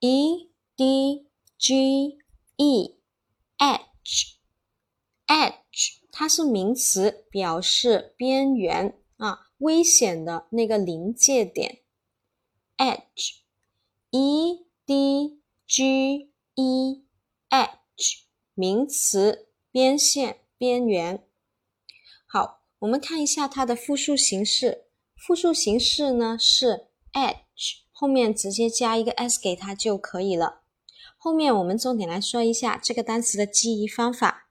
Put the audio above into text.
edge edge edge 它是名词，表示边缘啊，危险的那个临界点。edge，e d g e，edge，名词，边线、边缘。好，我们看一下它的复数形式。复数形式呢是 edge，后面直接加一个 s 给它就可以了。后面我们重点来说一下这个单词的记忆方法。